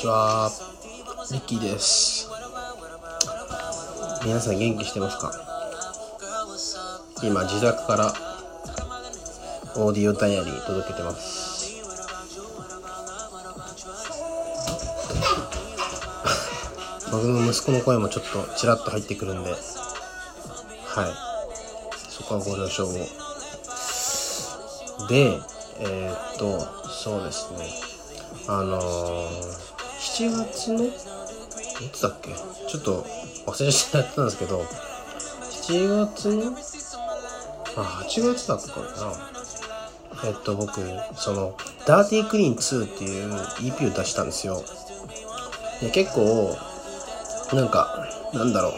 ちは。リッキーです。皆さん元気してますか？今、自宅からオーディオダイアリー届けてます。僕の息子の声もちょっとちらっと入ってくるんで、はい。そこはご了承を。で、えー、っと、そうですね。あのー、7月の？いつだっけ？ちょっと忘れちゃったんですけど、7月の？あ、8月だったかな。えっと、僕、その、ダーティークリーン2っていう EP を出したんですよ。で結構、なんか、なんだろう。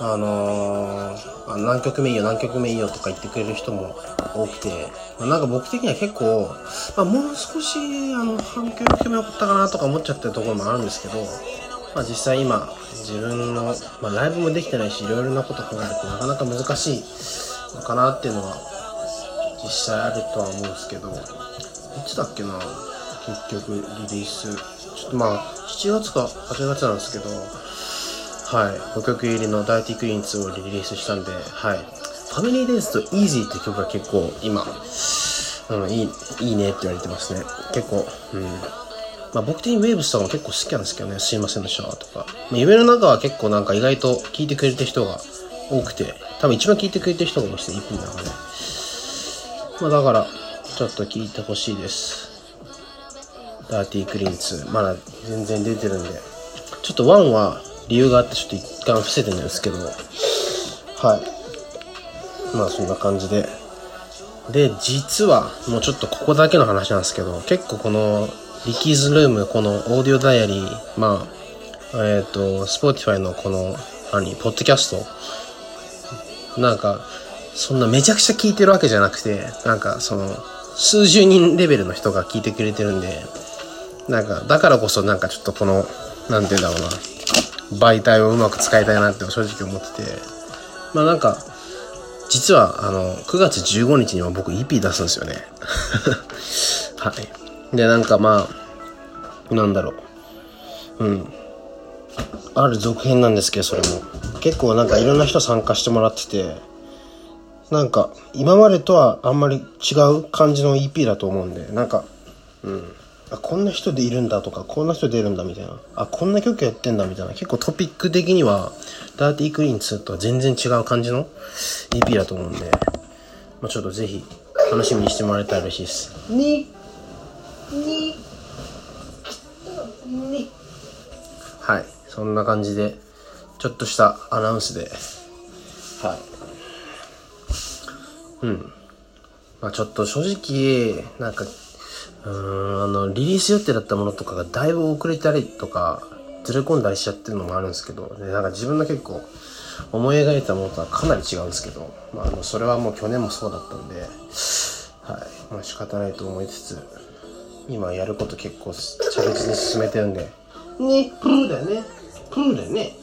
あのー、あ何曲目いいよ、何曲目いいよとか言ってくれる人も多くて、まあ、なんか僕的には結構、まあ、もう少し、あの、反響が良かったかなとか思っちゃってるところもあるんですけど、まあ実際今、自分の、まあライブもできてないし、いろいろなこと考えるとなかなか難しいのかなっていうのは、実際あるとは思うんですけど、いつだっけな、結局リリース。ちょっとまあ、7月か8月なんですけど、はい、5曲入りのダーティークリーン2をリリースしたんで、はい。ファミリーデイズとイージーって曲が結構今、うん、いい、いいねって言われてますね。結構、うん。まあ僕的にウェーブスとかも結構好きなんですけどね、すいませんでしたとか。まあ、夢の中は結構なんか意外と聴いてくれてる人が多くて、多分一番聴いてくれてる人がいまして、EP の中で。まあだから、ちょっと聴いてほしいです。Dirty Clean 2。まだ全然出てるんで。ちょっと1は理由があってちょっと一旦伏せてるんですけど、はい。まあそんな感じで。で、実は、もうちょっとここだけの話なんですけど、結構この、リキーズルーム、この audio diary、まあ、えっ、と、 Spotify のこの、何、ポッドキャスト、なんか、そんなめちゃくちゃ聞いてるわけじゃなくて、なんかその、数十人レベルの人が聞いてくれてるんで、なんか、だからこそなんかちょっとこの、なんて言うんだろうな、媒体をうまく使いたいなって正直思ってて、まあなんか、実は、あの、9月15日には僕 EP 出すんですよね。はい。で、なんかまあ、なんだろう。うん。ある続編なんですけど、それも。結構なんかいろんな人参加してもらってて、なんか今までとはあんまり違う感じの EP だと思うんで、なんか、うん。あ、こんな人でいるんだとか、こんな人出るんだみたいな。あ、こんな曲やってんだみたいな。結構トピック的には、ダーティークリーン2とは全然違う感じの EP だと思うんで、まあ、ちょっとぜひ楽しみにしてもらえたら嬉しいです。に、に、に。はい。そんな感じで、ちょっとしたアナウンスで、はい。うん。まあちょっと正直、なんか、うん、あの、リリース予定だったものとかがだいぶ遅れたりとか、ずれ込んだりしちゃってるのもあるんですけど、で、なんか自分の結構、思い描いたものとはかなり違うんですけど、まあ、あの、それはもう去年もそうだったんで、はい。まあ仕方ないと思いつつ、今やること結構着実に進めてるんで、ね、プーだね。プーだね。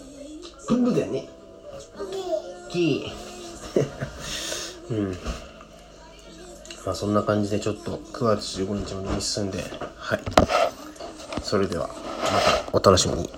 プーだね。キー。うん。まあそんな感じでちょっと9月15日までに進んで、はい。それでは、またお楽しみに。